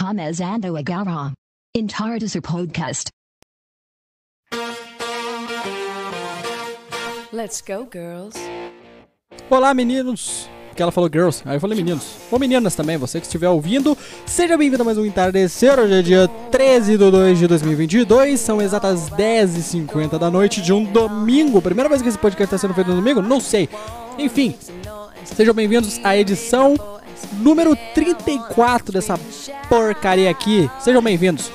começando agora. Entardecer Podcast. Let's go, girls. Olá, meninos! Que ela falou girls, aí eu falei meninos. Ou meninas também, você que estiver ouvindo. Seja bem-vindo a mais um Entardecer. Hoje é dia 13 de 2 de 2022. São exatas 10h50 da noite de um domingo. Primeira vez que esse podcast está sendo feito no domingo? Não sei. Enfim, sejam bem-vindos à edição número 34 dessa porcaria aqui. Sejam bem-vindos.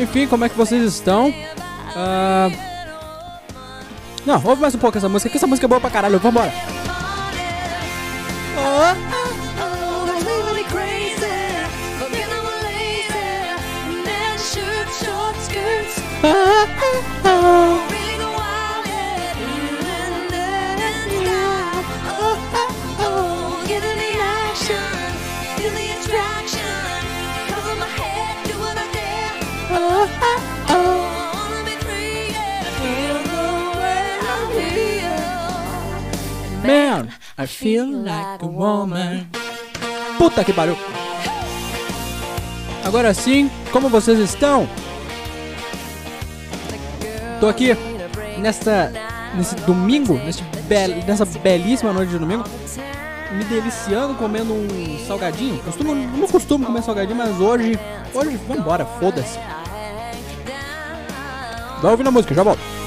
Enfim, como é que vocês estão? Ah, Não, ouve mais um pouco essa música, que essa música é boa pra caralho. Vambora. Man, I feel like a woman. Puta que pariu. Agora sim, como vocês estão? Tô aqui nesta nesse domingo, nesse bel, nessa belíssima noite de domingo, me deliciando comendo um salgadinho. Costumo, não costumo comer salgadinho, mas hoje, hoje vambora, foda-se. Vai ouvindo a música, já volto.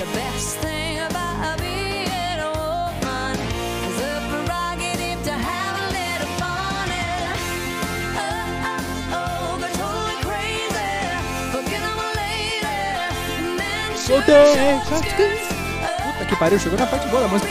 Puta que pariu, chegou na parte boa da música.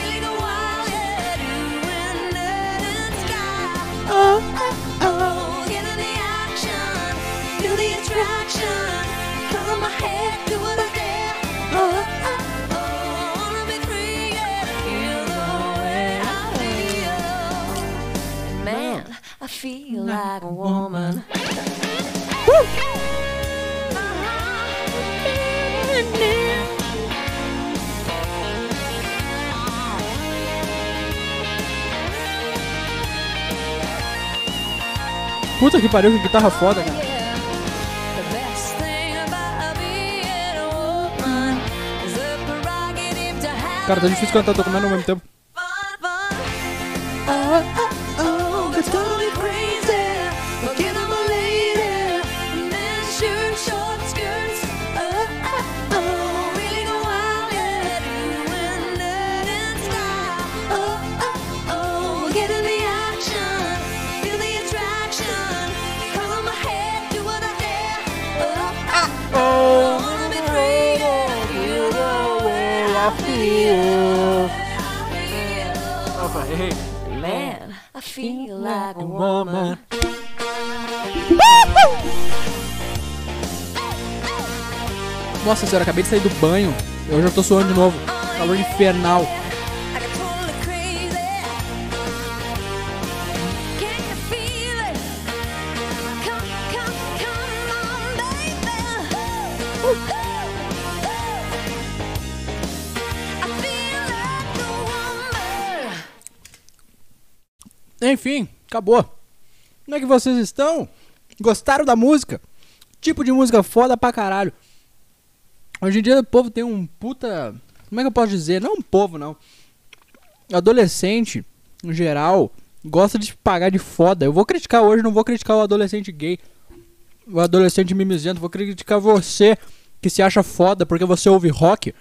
Que pariu, que guitarra foda, cara. Cara, tá difícil cantar, tô comendo ao mesmo tempo. Like a woman. Nossa senhora, acabei de sair do banho. Eu já tô suando de novo. Calor infernal. Enfim, acabou. Como é que vocês estão? Gostaram da música? Tipo de música foda pra caralho. Hoje em dia o povo tem um puta. Como é que eu posso dizer? Não um povo, não. Adolescente, no geral, gosta de pagar de foda. Eu vou criticar hoje, não vou criticar o adolescente gay. O adolescente mimizento. Vou criticar você que se acha foda porque você ouve rock.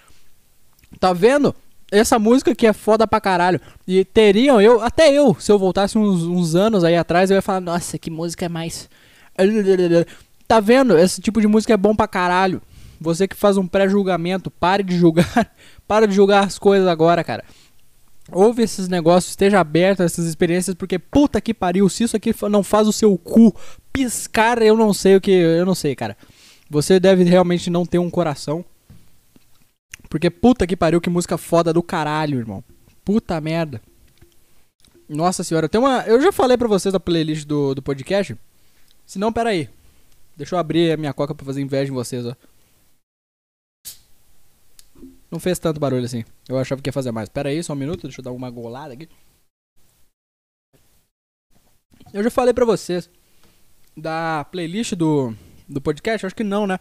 Tá vendo? Essa música aqui é foda pra caralho. E teriam, eu, até eu, se eu voltasse uns, uns anos aí atrás, eu ia falar, nossa, que música é mais. Tá vendo? Esse tipo de música é bom pra caralho. Você que faz um pré-julgamento, pare de julgar. para de julgar as coisas agora, cara. Ouve esses negócios, esteja aberto a essas experiências, porque puta que pariu, se isso aqui não faz o seu cu piscar, eu não sei o que. Eu não sei, cara. Você deve realmente não ter um coração. Porque puta que pariu, que música foda do caralho, irmão. Puta merda. Nossa senhora, tem uma. Eu já falei pra vocês da playlist do, do podcast. Se não, pera aí. Deixa eu abrir a minha coca pra fazer inveja em vocês, ó. Não fez tanto barulho assim. Eu achava que ia fazer mais. Pera aí, só um minuto, deixa eu dar uma golada aqui. Eu já falei pra vocês da playlist do, do podcast? Acho que não, né?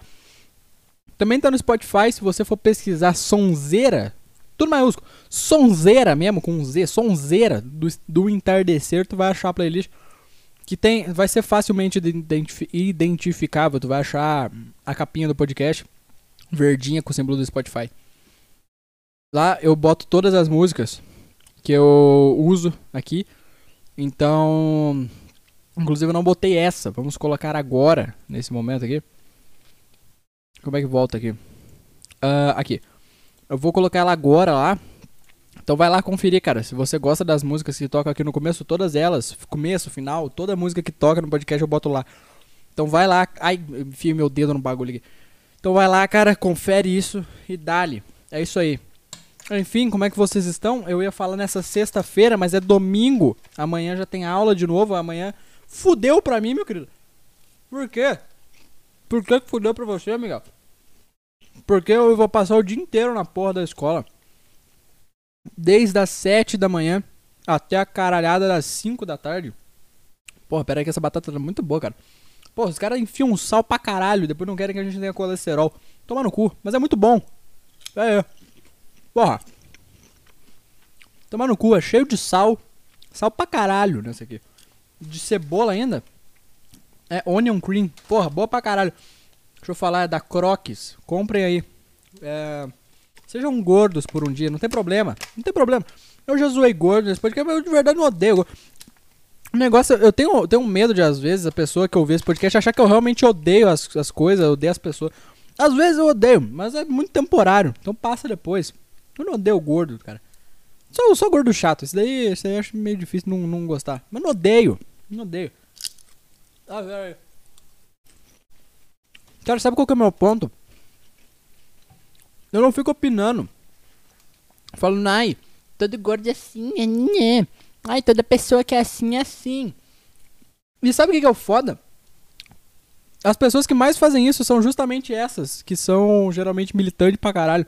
Também tá no Spotify, se você for pesquisar Sonzeira, tudo maiúsculo, Sonzeira mesmo, com um Z, Sonzeira do, do entardecer, tu vai achar a playlist que tem, vai ser facilmente identifi- identificável, tu vai achar a capinha do podcast verdinha com o símbolo do Spotify. Lá eu boto todas as músicas que eu uso aqui. Então, inclusive eu não botei essa. Vamos colocar agora, nesse momento aqui. Como é que volta aqui? Ah, aqui. Eu vou colocar ela agora lá. Então vai lá conferir, cara. Se você gosta das músicas que tocam aqui no começo, todas elas, começo, final, toda música que toca no podcast eu boto lá. Então vai lá. Ai, enfio meu dedo no bagulho aqui. Então vai lá, cara, confere isso e dale. É isso aí. Enfim, como é que vocês estão? Eu ia falar nessa sexta-feira, mas é domingo. Amanhã já tem aula de novo. Amanhã fudeu pra mim, meu querido. Por quê? Por que que fudeu pra você, Miguel? Porque eu vou passar o dia inteiro na porra da escola. Desde as 7 da manhã até a caralhada das 5 da tarde. Porra, pera aí que essa batata tá muito boa, cara. Porra, os caras enfiam sal pra caralho, depois não querem que a gente tenha colesterol. Toma no cu, mas é muito bom. É, é. Porra. Toma no cu, é cheio de sal. Sal pra caralho nessa aqui. De cebola ainda. É onion cream. Porra, boa pra caralho. Deixa eu falar, é da Crocs. Comprem aí. É, sejam gordos por um dia, não tem problema. Não tem problema. Eu já zoei gordo nesse podcast, mas eu de verdade não odeio. O negócio, eu tenho, eu tenho medo de, às vezes, a pessoa que ouvir esse podcast achar que eu realmente odeio as, as coisas, odeio as pessoas. Às vezes eu odeio, mas é muito temporário. Então passa depois. Eu não odeio gordo, cara. Sou, sou gordo chato. Isso daí, isso daí eu acho meio difícil não, não gostar. Mas não odeio. Não odeio. Ah, velho. Cara, sabe qual que é o meu ponto? Eu não fico opinando. Falando, ai, todo gordo é assim, é né. Ai, toda pessoa que é assim é assim. E sabe o que que é o foda? As pessoas que mais fazem isso são justamente essas, que são geralmente militantes pra caralho.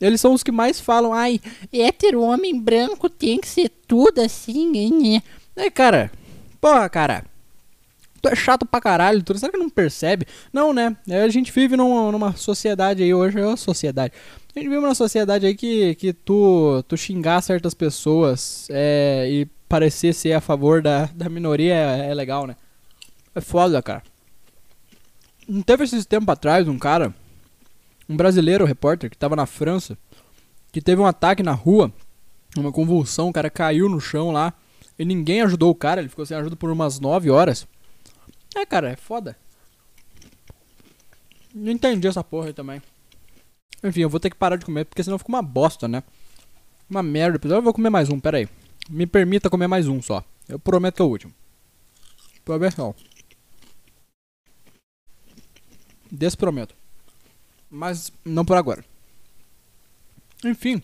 Eles são os que mais falam, ai, hétero, homem branco tem que ser tudo assim, né? É, cara, porra, cara. Tu é chato pra caralho, tu será que não percebe? Não, né? É, A gente vive numa, numa sociedade aí hoje, é uma sociedade. A gente vive numa sociedade aí que, que tu, tu xingar certas pessoas é, e parecer ser a favor da, da minoria é, é legal, né? É foda, cara. Não teve esses tempos atrás um cara, um brasileiro repórter que tava na França, que teve um ataque na rua, uma convulsão, o cara caiu no chão lá, e ninguém ajudou o cara, ele ficou sem ajuda por umas 9 horas. É, cara, é foda. Não entendi essa porra aí também. Enfim, eu vou ter que parar de comer, porque senão fica uma bosta, né? Uma merda. Eu vou comer mais um, pera aí. Me permita comer mais um só. Eu prometo que é o último. Prometo não. Desprometo. Mas não por agora. Enfim.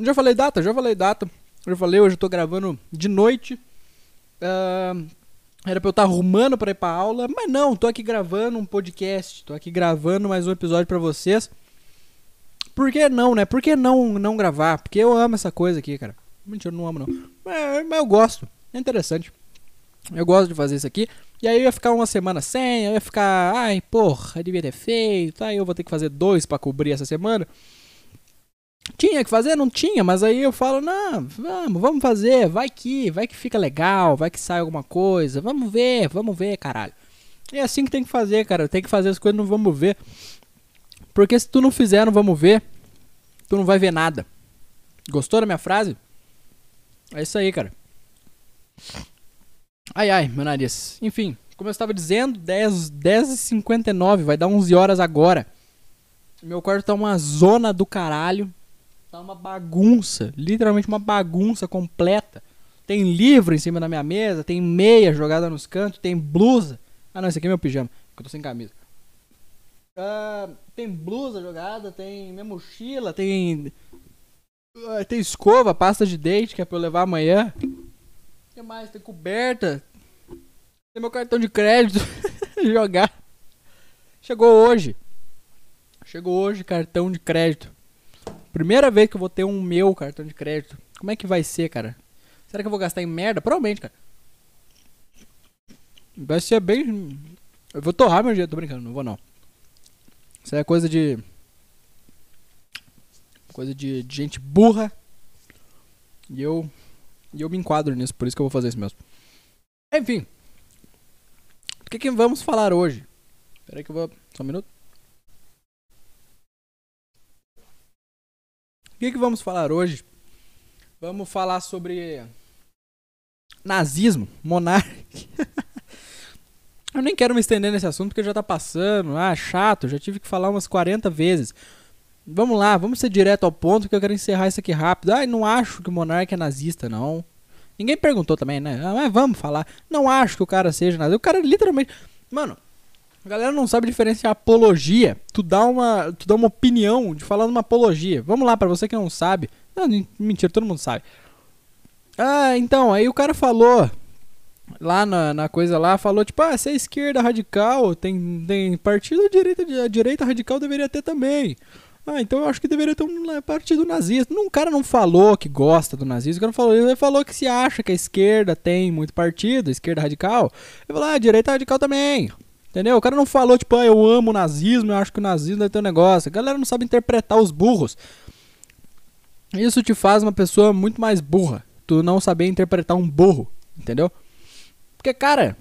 já falei data, já falei data. Já falei, hoje eu tô gravando de noite. Ahn, era pra eu estar arrumando pra ir pra aula, mas não, tô aqui gravando um podcast, tô aqui gravando mais um episódio pra vocês. Por que não, né? Por que não não gravar? Porque eu amo essa coisa aqui, cara. Mentira, eu não amo não. Mas, mas eu gosto, é interessante. Eu gosto de fazer isso aqui. E aí eu ia ficar uma semana sem, eu ia ficar, ai, porra, devia ter feito. Aí eu vou ter que fazer dois pra cobrir essa semana. Tinha que fazer? Não tinha, mas aí eu falo, não, vamos, vamos fazer, vai que, vai que fica legal, vai que sai alguma coisa, vamos ver, vamos ver, caralho. É assim que tem que fazer, cara, tem que fazer as coisas no vamos ver. Porque se tu não fizer no vamos ver, tu não vai ver nada. Gostou da minha frase? É isso aí, cara. Ai, ai, meu nariz. Enfim, como eu estava dizendo, 10, 10 e 59 vai dar 11 horas agora. Meu quarto tá uma zona do caralho. Tá uma bagunça, literalmente uma bagunça completa. Tem livro em cima da minha mesa, tem meia jogada nos cantos, tem blusa. Ah não, esse aqui é meu pijama, porque eu tô sem camisa. Ah, tem blusa jogada, tem minha mochila, tem Ah, Tem escova, pasta de dente que é pra eu levar amanhã. O que mais? Tem coberta. Tem meu cartão de crédito. Jogar. Chegou hoje. Chegou hoje cartão de crédito. Primeira vez que eu vou ter um meu cartão de crédito. Como é que vai ser, cara? Será que eu vou gastar em merda? Provavelmente, cara. Vai ser bem. Eu vou torrar meu dinheiro, tô brincando, não vou não. Isso é coisa de. Coisa de, de gente burra. E eu. E eu me enquadro nisso, por isso que eu vou fazer isso mesmo. Enfim. O que, que vamos falar hoje? Espera aí que eu vou. Só um minuto. Que, que vamos falar hoje? Vamos falar sobre. Nazismo, monarquia. Eu nem quero me estender nesse assunto porque já tá passando. Ah, chato, já tive que falar umas 40 vezes. Vamos lá, vamos ser direto ao ponto que eu quero encerrar isso aqui rápido. Ah, não acho que o monarca é nazista, não. Ninguém perguntou também, né? Ah, mas vamos falar. Não acho que o cara seja nazista. O cara literalmente. Mano, a galera não sabe diferenciar apologia. Tu dá uma, tu dá uma opinião de falar numa apologia. Vamos lá, pra você que não sabe. Não, men- mentira, todo mundo sabe. Ah, então, aí o cara falou lá na, na coisa lá, falou tipo, ah, se é esquerda radical, tem, tem partido, direita, a direita radical deveria ter também. Ah, então eu acho que deveria ter um né, partido nazista. Não, o cara não falou que gosta do nazismo, o cara falou, ele falou que se acha que a esquerda tem muito partido, a esquerda radical. Ele falou, ah, a direita radical também. Entendeu? O cara não falou, tipo, ah, eu amo o nazismo, eu acho que o nazismo deve ter um negócio. A galera não sabe interpretar os burros. Isso te faz uma pessoa muito mais burra. Tu não saber interpretar um burro, entendeu? Porque, cara,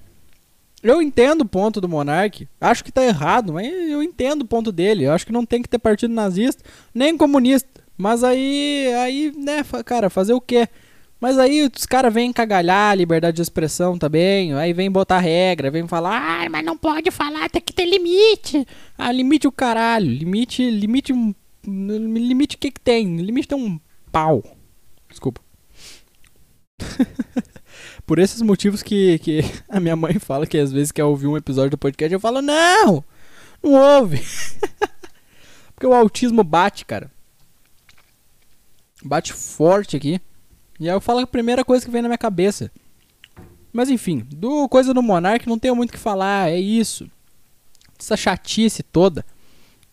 eu entendo o ponto do Monark. Acho que tá errado, mas eu entendo o ponto dele. Eu acho que não tem que ter partido nazista, nem comunista. Mas aí, aí, né, cara, fazer o quê? Mas aí os caras vêm cagalhar a liberdade de expressão também. Aí vem botar regra, vem falar, ai, mas não pode falar, tem que ter limite. Ah, limite o caralho. Limite, limite um. Limite o que que tem? Limite tem um pau. Desculpa. Por esses motivos que, que a minha mãe fala que às vezes quer ouvir um episódio do podcast, eu falo, não! Não ouve! Porque o autismo bate, cara. Bate forte aqui. E aí eu falo a primeira coisa que vem na minha cabeça. Mas enfim, do coisa do Monark não tenho muito o que falar, é isso. Essa chatice toda.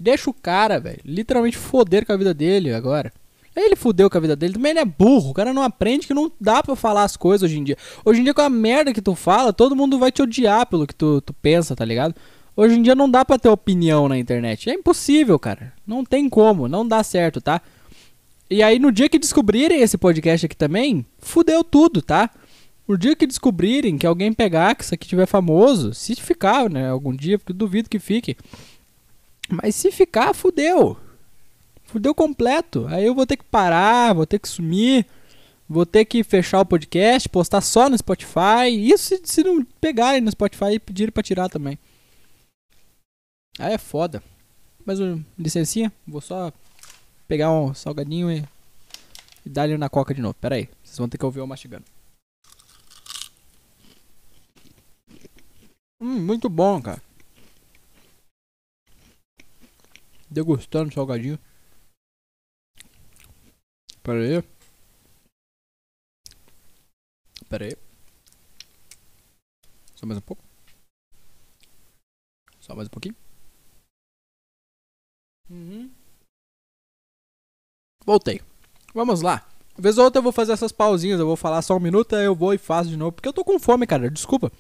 Deixa o cara, velho, literalmente foder com a vida dele agora. Ele fudeu com a vida dele, também ele é burro, o cara não aprende que não dá pra falar as coisas hoje em dia. Hoje em dia com a merda que tu fala, todo mundo vai te odiar pelo que tu, tu pensa, tá ligado? Hoje em dia não dá pra ter opinião na internet, é impossível, cara. Não tem como, não dá certo, tá? E aí no dia que descobrirem esse podcast aqui também, fudeu tudo, tá? No dia que descobrirem que alguém pegar, que isso aqui tiver famoso, se ficar, né, algum dia, porque duvido que fique. Mas se ficar, fudeu. Fudeu completo. Aí eu vou ter que parar, vou ter que sumir, vou ter que fechar o podcast, postar só no Spotify. Isso se, se não pegarem no Spotify e pedirem pra tirar também. Aí é foda. Mas licencinha, vou só pegar um salgadinho e, e dar ele na coca de novo. Pera aí, vocês vão ter que ouvir eu mastigando. Hum, muito bom, cara. Degustando o salgadinho. Pera aí. Pera aí. Só mais um pouco. Só mais um pouquinho. Uhum. Voltei. Vamos lá. Vez ou outra eu vou fazer essas pausinhas. Eu vou falar só um minuto, aí eu vou e faço de novo. Porque eu tô com fome, cara. Desculpa.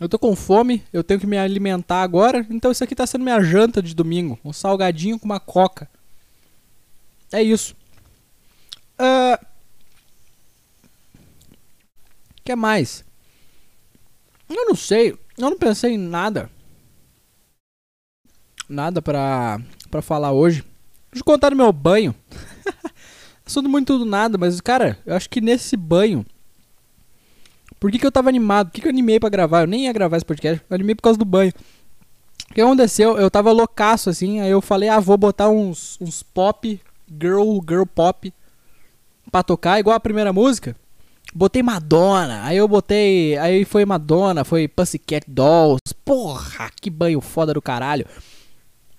Eu tô com fome, eu tenho que me alimentar agora. Então isso aqui tá sendo minha janta de domingo. Um salgadinho com uma coca. É isso. Ah, que mais? Eu não sei. Eu não pensei em nada. Nada pra, pra falar hoje. Deixa eu contar do meu banho. Assunto muito do nada, mas, cara, eu acho que nesse banho. Por que, que eu tava animado? Por que, que eu animei pra gravar? Eu nem ia gravar esse podcast. Eu animei por causa do banho. O que aconteceu? Eu tava loucaço assim. Aí eu falei, ah, vou botar uns, uns pop, girl, girl pop pra tocar, igual a primeira música. Botei Madonna, aí eu botei. Aí foi Madonna, foi Pussycat Dolls. Porra, que banho foda do caralho.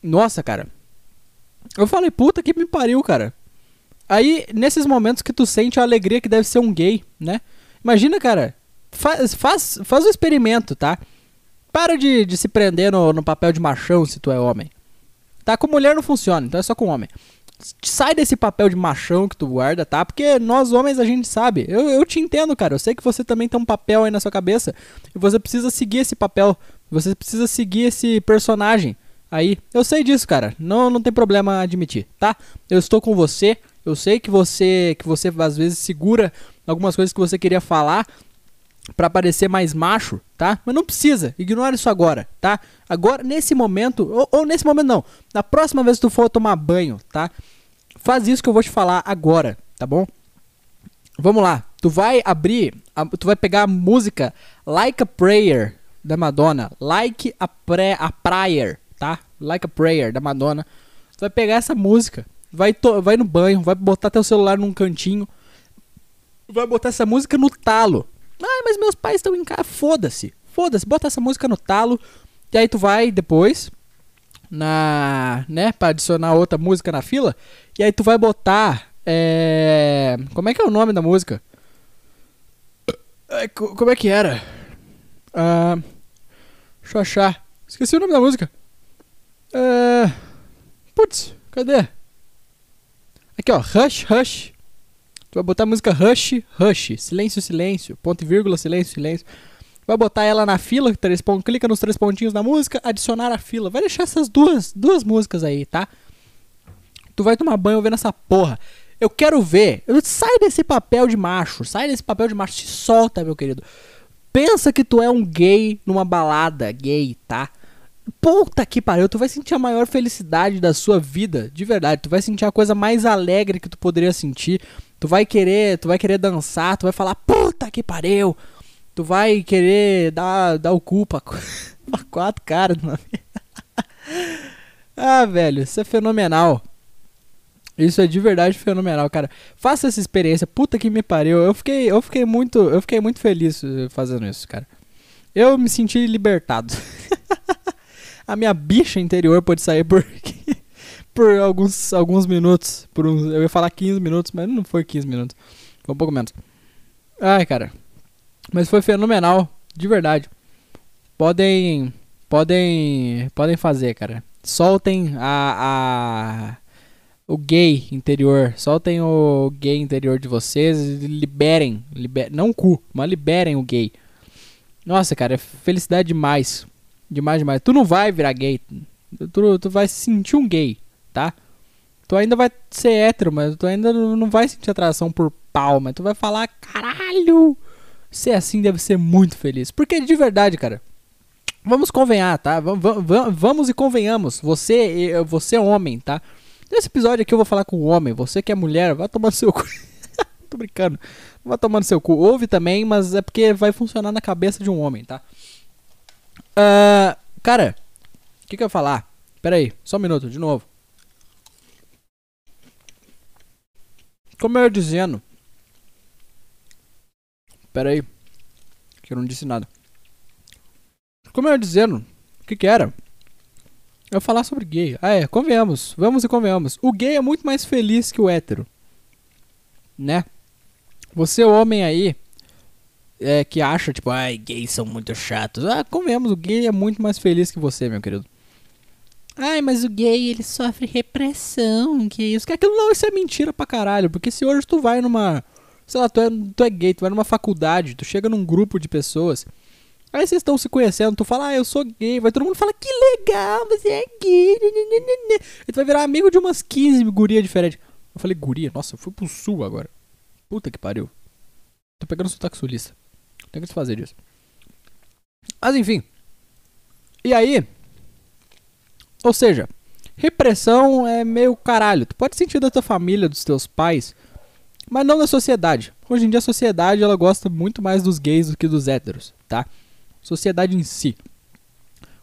Nossa, cara. Eu falei, puta que me pariu, cara. Aí, nesses momentos que tu sente a alegria que deve ser um gay, né? Imagina, cara, faz, faz, faz o experimento, tá? Para de, de se prender no, no papel de machão se tu é homem. Tá? Com mulher não funciona, então é só com homem. Sai desse papel de machão que tu guarda, tá? Porque nós homens a gente sabe. Eu, eu te entendo, cara. Eu sei que você também tem um papel aí na sua cabeça. E você precisa seguir esse papel. Você precisa seguir esse personagem aí. Eu sei disso, cara. Não, não tem problema admitir, tá? Eu estou com você. Eu sei que você que você às vezes segura algumas coisas que você queria falar Pra parecer mais macho, tá? Mas não precisa, ignora isso agora, tá? Agora, nesse momento, ou, ou nesse momento não, na próxima vez que tu for tomar banho, tá? Faz isso que eu vou te falar agora, tá bom? Vamos lá, tu vai abrir, tu vai pegar a música Like a Prayer da Madonna, Like a, pre, a Prayer, tá? Like a Prayer da Madonna. Tu vai pegar essa música, vai, vai no banho, vai botar teu celular num cantinho, vai botar essa música no talo. Ah, mas meus pais estão em casa. Foda-se. Foda-se. Bota essa música no talo. E aí tu vai depois na, né, para adicionar outra música na fila, e aí tu vai botar é, como é que é o nome da música? É, co- como é que era? Ah, deixa eu achar. Esqueci o nome da música. É, putz, cadê? Aqui ó, Rush, Rush. Tu vai botar a música Rush, Rush, silêncio, silêncio, ponto e vírgula, silêncio, silêncio. Vai botar ela na fila, três pon- clica nos três pontinhos da música, adicionar a fila. Vai deixar essas duas, duas músicas aí, tá? Tu vai tomar banho vendo essa porra. Eu quero ver. Eu- Sai desse papel de macho, sai desse papel de macho, se solta, meu querido. Pensa que tu é um gay numa balada gay, tá? Puta que pariu, tu vai sentir a maior felicidade da sua vida, de verdade. Tu vai sentir a coisa mais alegre que tu poderia sentir. Tu vai querer, tu vai querer dançar, tu vai falar, puta que pariu. Tu vai querer dar, dar o cu pra, pra quatro caras. Ah, velho, isso é fenomenal. Isso é de verdade fenomenal, cara. Faça essa experiência. Puta que me pariu. Eu fiquei, eu fiquei muito, eu fiquei muito feliz eh, fazendo isso, cara. Eu me senti libertado. a minha bicha interior pode sair por por alguns alguns minutos, por uns, eu ia falar 15 minutos, mas não foi 15 minutos. Foi um pouco menos. Ai, cara. Mas foi fenomenal, de verdade. Podem podem podem fazer, cara. Soltem a, a o gay interior, soltem o gay interior de vocês, liberem, liber, não cu, mas liberem o gay. Nossa, cara, é felicidade demais. Demais, demais. Tu não vai virar gay. Tu, tu vai se sentir um gay, tá? Tu ainda vai ser hétero, mas tu ainda não vai sentir atração por pau, mas tu vai falar, caralho, ser assim deve ser muito feliz. Porque de verdade, cara, vamos convenhar, tá? Vamos, vamos, vamos e convenhamos. Você, eh, você é homem, tá? Nesse episódio aqui eu vou falar com o homem. Você que é mulher, vai tomar no seu cu. Tô brincando. Vai tomar no seu cu. Ouve também, mas é porque vai funcionar na cabeça de um homem, tá? Ah, cara, o que, que eu ia falar? Pera aí, só um minuto, de novo. Como eu ia dizendo. Pera aí. Que eu não disse nada. Como eu ia dizendo. O que que era? Eu ia falar sobre gay. Ah, é, convenhamos. Vamos e convenhamos. O gay é muito mais feliz que o hétero. Né? Você, homem aí, é, que acha, tipo, ai, gays são muito chatos. Ah, convenhamos, o gay é muito mais feliz que você, meu querido. Ai, mas o gay, ele sofre repressão, que isso, que aquilo não, isso é mentira pra caralho. Porque se hoje tu vai numa, sei lá, tu é, tu é gay, tu vai numa faculdade, tu chega num grupo de pessoas, aí vocês estão se conhecendo, tu fala, ah, eu sou gay, vai todo mundo fala, que legal, você é gay, e tu vai virar amigo de umas 15 gurias diferentes. Eu falei, guria, nossa, eu fui pro sul agora. Puta que pariu. Tô pegando sotaque sulista. Tem que se fazer disso. Mas enfim. E aí? Ou seja, repressão é meio caralho. Tu pode sentir da tua família, dos teus pais, mas não da sociedade. Hoje em dia a sociedade ela gosta muito mais dos gays do que dos héteros, tá? Sociedade em si.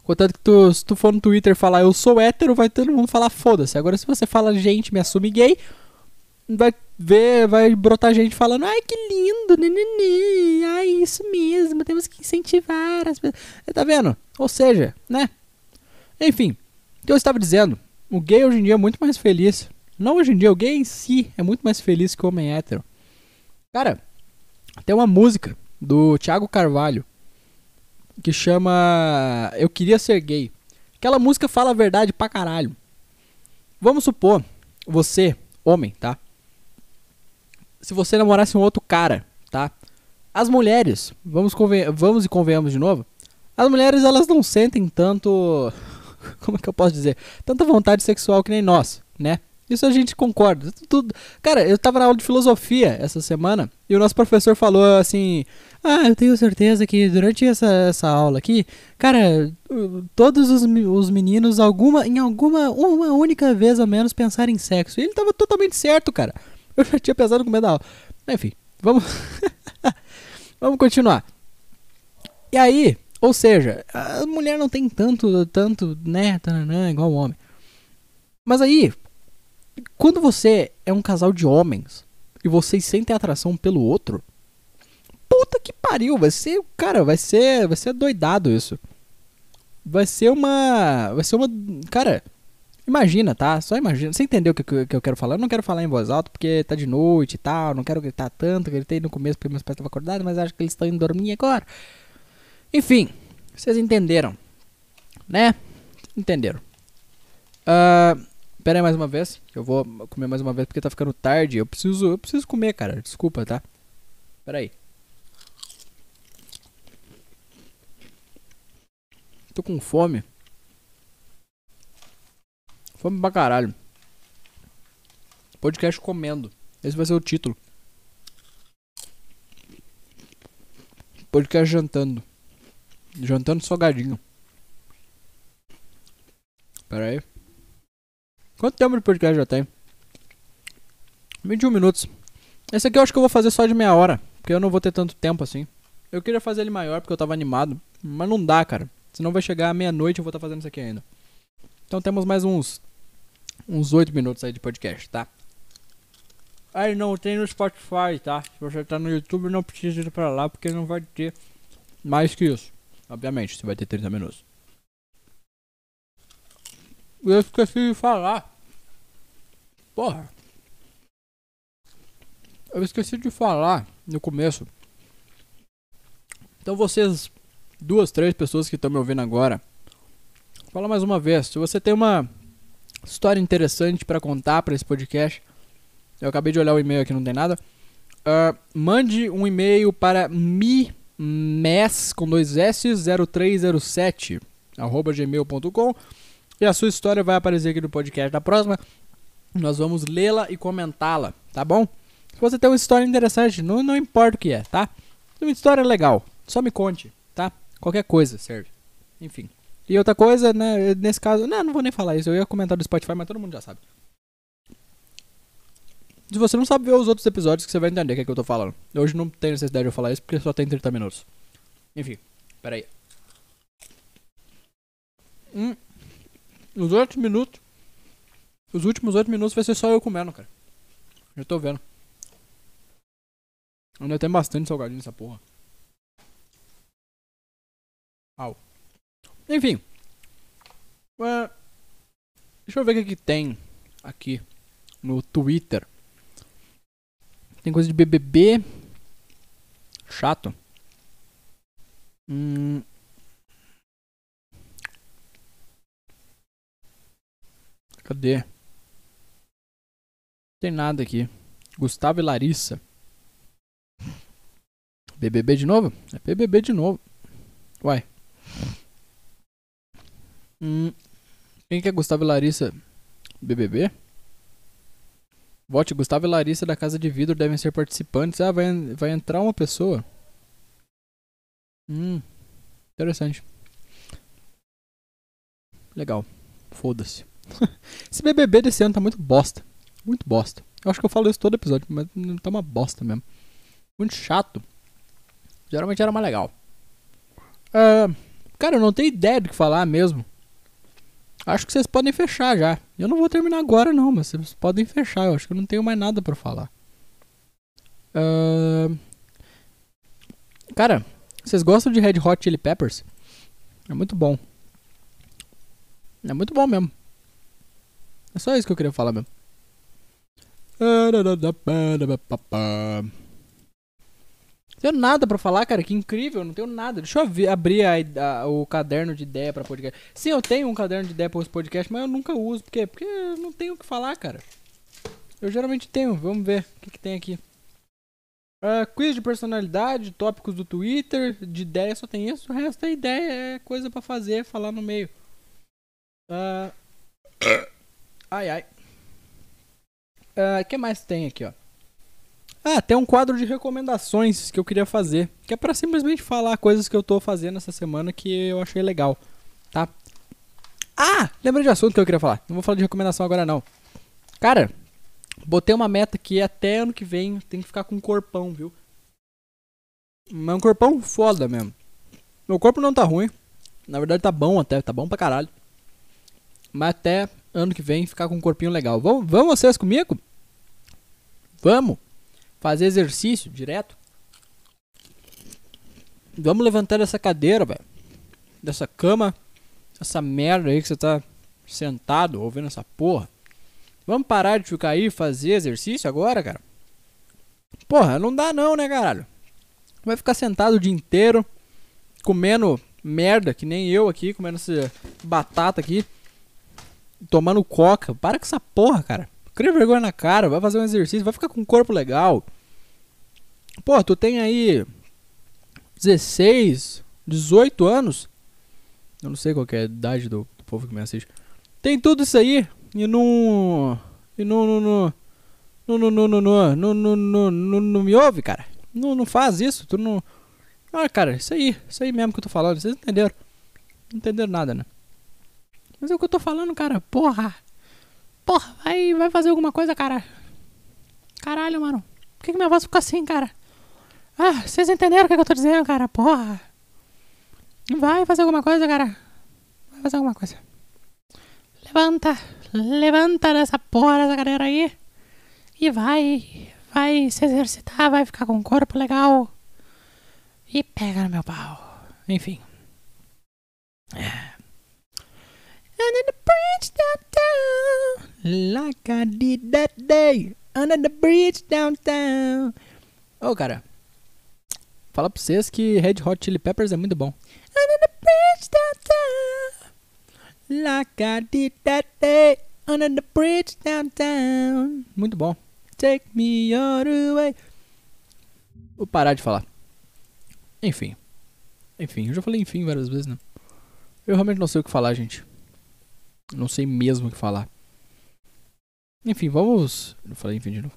Contanto que tu, se tu for no Twitter falar eu sou hétero, vai todo mundo falar foda-se. Agora se você fala gente, me assume gay, vai ver, vai brotar gente falando, ai que lindo, nenene, ai isso mesmo, temos que incentivar as pessoas. Tá vendo? Ou seja, né? Enfim, o que eu estava dizendo, o gay hoje em dia é muito mais feliz Não hoje em dia, o gay em si é muito mais feliz que o homem hétero. Cara, tem uma música do Thiago Carvalho que chama Eu Queria Ser Gay. Aquela música fala a verdade pra caralho. Vamos supor, você, homem, tá? Se você namorasse um outro cara, tá? As mulheres, vamos, vamos e convenhamos de novo. As mulheres, elas não sentem tanto. Como é que eu posso dizer? Tanta vontade sexual que nem nós, né? Isso a gente concorda. Tudo... Cara, eu tava na aula de filosofia essa semana e o nosso professor falou assim: Ah, eu tenho certeza que durante essa, essa aula aqui, cara, todos os, os meninos, alguma, em alguma, uma única vez ao menos, pensaram em sexo. E ele tava totalmente certo, cara. Eu já tinha pensado no começo da aula. Enfim, vamos. vamos continuar. E aí, ou seja, a mulher não tem tanto, tanto, né, tananã, igual o homem. Mas aí, quando você é um casal de homens e vocês sentem atração pelo outro, puta que pariu, vai ser, cara, vai ser, vai ser doidado isso. Vai ser uma, vai ser uma, cara, imagina, tá? Só imagina. Você entendeu o que, que, que eu quero falar? Eu não quero falar em voz alta porque tá de noite e tal, não quero gritar tanto, gritei no começo porque meus pais estavam acordados, mas acho que eles estão indo dormir agora. Enfim, vocês entenderam, né? Entenderam. Ah, Pera aí mais uma vez, eu vou comer mais uma vez porque tá ficando tarde. Eu preciso, eu preciso comer, cara. Desculpa, tá? Pera aí. Tô com fome. Fome pra caralho. Podcast comendo. Esse vai ser o título. Podcast jantando. Jantando salgadinho. Pera aí. Quanto tempo de podcast já tem? 21 minutos. Esse aqui eu acho que eu vou fazer só de meia hora. Porque eu não vou ter tanto tempo assim. Eu queria fazer ele maior porque eu tava animado. Mas não dá, cara. Senão vai chegar à meia-noite e eu vou estar fazendo isso aqui ainda. Então temos mais uns. Uns 8 minutos aí de podcast, tá? Aí não tem no Spotify, tá? Se você tá no YouTube, não precisa ir pra lá porque não vai ter mais que isso. Obviamente, você vai ter 30 minutos. Eu esqueci de falar. Porra. Eu esqueci de falar no começo. Então vocês, duas, três pessoas que estão me ouvindo agora, fala mais uma vez. Se você tem uma história interessante pra contar pra esse podcast, eu acabei de olhar o e-mail aqui, não tem nada. ah, mande um e-mail para mimes com dois S 0307 arroba gmail.com e a sua história vai aparecer aqui no podcast da próxima. Nós vamos lê-la e comentá-la, tá bom? Se você tem uma história interessante, não, não importa o que é, tá? Uma história legal, só me conte, tá? Qualquer coisa serve. Enfim. E outra coisa, né? Nesse caso, não, não vou nem falar isso. Eu ia comentar do Spotify, mas todo mundo já sabe. Se você não sabe ver os outros episódios, que você vai entender o que, é que eu tô falando. Hoje não tem necessidade de eu falar isso porque só tem 30 minutos. Enfim, pera aí. Hum. Os outros minutos. Os últimos 8 minutos vai ser só eu comendo, cara. Já tô vendo. Ainda tem bastante salgadinho nessa porra. Au. Enfim. É, deixa eu ver o que, que tem aqui no Twitter. Tem coisa de BBB. Chato. Hum. Cadê? Tem nada aqui. Gustavo e Larissa. BBB de novo? É BBB de novo. Uai. Hum. Quem que é Gustavo e Larissa? BBB? Vote Gustavo e Larissa da Casa de Vidro devem ser participantes. Ah, vai, vai entrar uma pessoa. Hum. Interessante. Legal. Foda-se. Esse BBB desse ano tá muito bosta. Muito bosta. Eu acho que eu falo isso todo episódio, mas tá uma bosta mesmo. Muito chato. Geralmente era mais legal. Ah, cara, eu não tenho ideia do que falar mesmo. Acho que vocês podem fechar já. Eu não vou terminar agora não, mas vocês podem fechar. Eu acho que eu não tenho mais nada pra falar. Ah, cara, vocês gostam de Red Hot Chili Peppers? É muito bom. É muito bom mesmo. É só isso que eu queria falar mesmo. Tenho nada pra falar, cara, que incrível, não tenho nada. Deixa eu ver- abrir a- a- o caderno de ideia pra podcast. Sim, eu tenho um caderno de ideia para os podcasts, mas eu nunca uso. Por quê? Porque eu não tenho o que falar, cara. Eu geralmente tenho, vamos ver o que, que tem aqui. Ah, quiz de personalidade, tópicos do Twitter, de ideia só tem isso, o resto é ideia, é coisa pra fazer, falar no meio. Ah, ai ai. O que mais tem aqui, ó? Ah, tem um quadro de recomendações que eu queria fazer. Que é pra simplesmente falar coisas que eu tô fazendo essa semana que eu achei legal, tá? Ah, lembrei de assunto que eu queria falar. Não vou falar de recomendação agora não. Cara, botei uma meta que até ano que vem tem que ficar com um corpão, viu? Mas um corpão foda mesmo. Meu corpo não tá ruim. Na verdade tá bom até, tá bom pra caralho. Mas até ano que vem ficar com um corpinho legal. Vão, vão vocês comigo? Vamos fazer exercício direto. Vamos levantar dessa cadeira, velho. Dessa cama. Essa merda aí que você tá sentado ouvindo essa porra. Vamos parar de ficar aí e fazer exercício agora, cara? Porra, não dá não, né, caralho? Vai ficar sentado o dia inteiro comendo merda, que nem eu aqui, comendo essa batata aqui, tomando coca. Para com essa porra, cara. Cria vergonha na cara, vai fazer um exercício, vai ficar com um corpo legal. Pô, tu tem aí 16, 18 anos. Eu não sei qual é a idade do, do povo que me assiste. Tem tudo isso aí e não. E. Não. Não, não, não, não, não, não, não, não, não, não me ouve, cara. Não, não faz isso, tu não. Ah, cara, isso aí, isso aí mesmo que eu tô falando, vocês entenderam? Não entenderam nada, né? Mas é o que eu tô falando, cara, porra. Porra, vai, vai fazer alguma coisa, cara. Caralho, mano. Por que, que minha voz ficou assim, cara? Ah, vocês entenderam o que, que eu tô dizendo, cara? Porra. Vai fazer alguma coisa, cara. Vai fazer alguma coisa. Levanta. Levanta dessa porra dessa cadeira aí. E vai. Vai se exercitar, vai ficar com um corpo legal. E pega no meu pau. Enfim. É. Under the bridge downtown. Like I did that day. Under the bridge downtown. Ô, cara. Fala pra vocês que Red Hot Chili Peppers é muito bom. Under the bridge downtown. Like I did that day. Under the bridge downtown. Muito bom. Take me all the way. Vou parar de falar. Enfim. Enfim, eu já falei enfim várias vezes, né? Eu realmente não sei o que falar, gente. Não sei mesmo o que falar. Enfim, vamos. Eu falei enfim de novo.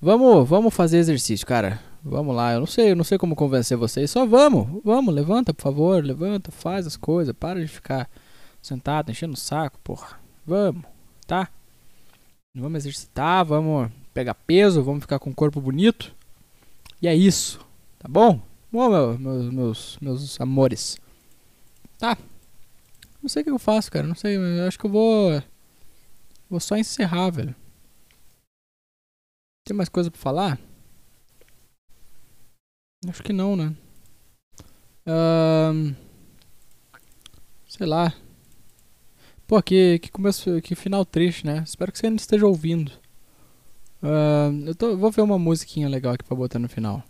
Vamos, vamos fazer exercício, cara. Vamos lá. Eu não sei, eu não sei como convencer vocês. Só vamos, vamos, levanta, por favor, levanta, faz as coisas, para de ficar sentado, enchendo o saco, porra. Vamos, tá? Vamos exercitar, vamos pegar peso, vamos ficar com o corpo bonito. E é isso, tá bom? Bom, meu- meus, meus, meus amores. Tá. Não sei o que eu faço, cara. Não sei, eu acho que eu vou. Vou só encerrar, velho. Tem mais coisa pra falar? Acho que não, né? Ahn, sei lá. Pô, que, que começo, que final triste, né? Espero que você ainda esteja ouvindo. Ahn, eu tô, vou ver uma musiquinha legal aqui pra botar no final.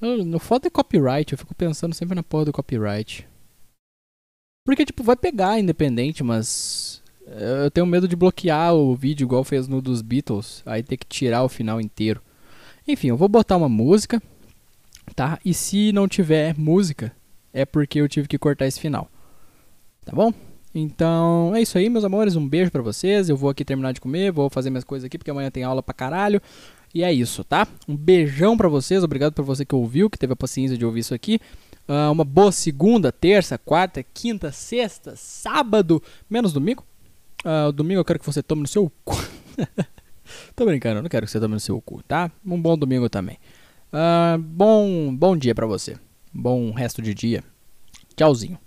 No foda é copyright, eu fico pensando sempre na porra do copyright. Porque, tipo, vai pegar independente, mas. eh, Eu tenho medo de bloquear o vídeo igual fez no dos Beatles. Aí ter que tirar o final inteiro. Enfim, eu vou botar uma música. Tá? E se não tiver música, é porque eu tive que cortar esse final. Tá bom? Então é isso aí, meus amores. Um beijo pra vocês. Eu vou aqui terminar de comer, vou fazer minhas coisas aqui porque amanhã tem aula pra caralho. E é isso, tá? Um beijão pra vocês. Obrigado por você que ouviu, que teve a paciência de ouvir isso aqui. Ah, uma boa segunda, terça, quarta, quinta, sexta, sábado, menos domingo. O domingo eu quero que você tome no seu cu. Tô brincando, eu não quero que você tome no seu cu, tá? Um bom domingo também. Ah, bom, bom dia pra você. Bom resto de dia. Tchauzinho.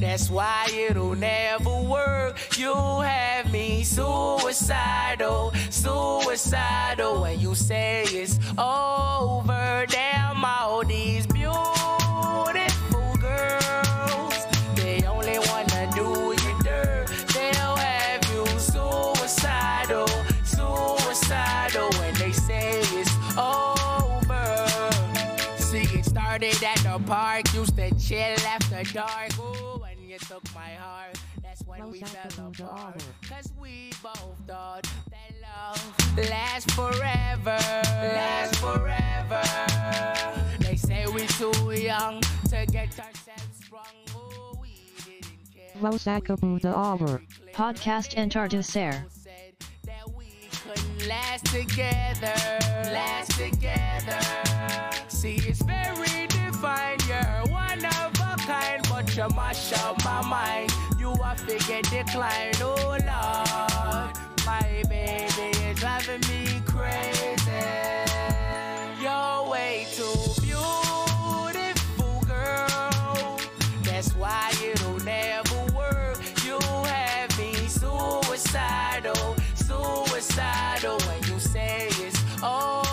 That's why it'll never work. You have suicidal, suicidal. When you say it's over, damn all these beautiful girls, they only wanna do you dirt. They'll have you suicidal, suicidal. When they say it's over, see it started at the park, used to chill after dark. Ooh, you took my heart we fell apart. Cause we both thought that love lasts forever. Lasts forever. They say we're too young to get ourselves sprung. Ooh, we didn't care. Los acabou da obra. Podcast Introducer. said that we couldn't last together, last together. See, it's very divine. You're one of a kind, but you mash up my mind. You are figure decline, oh Lord. My baby is driving me crazy. You're way too beautiful, girl. That's why it'll never work. You have me suicidal, suicidal when you say it's all.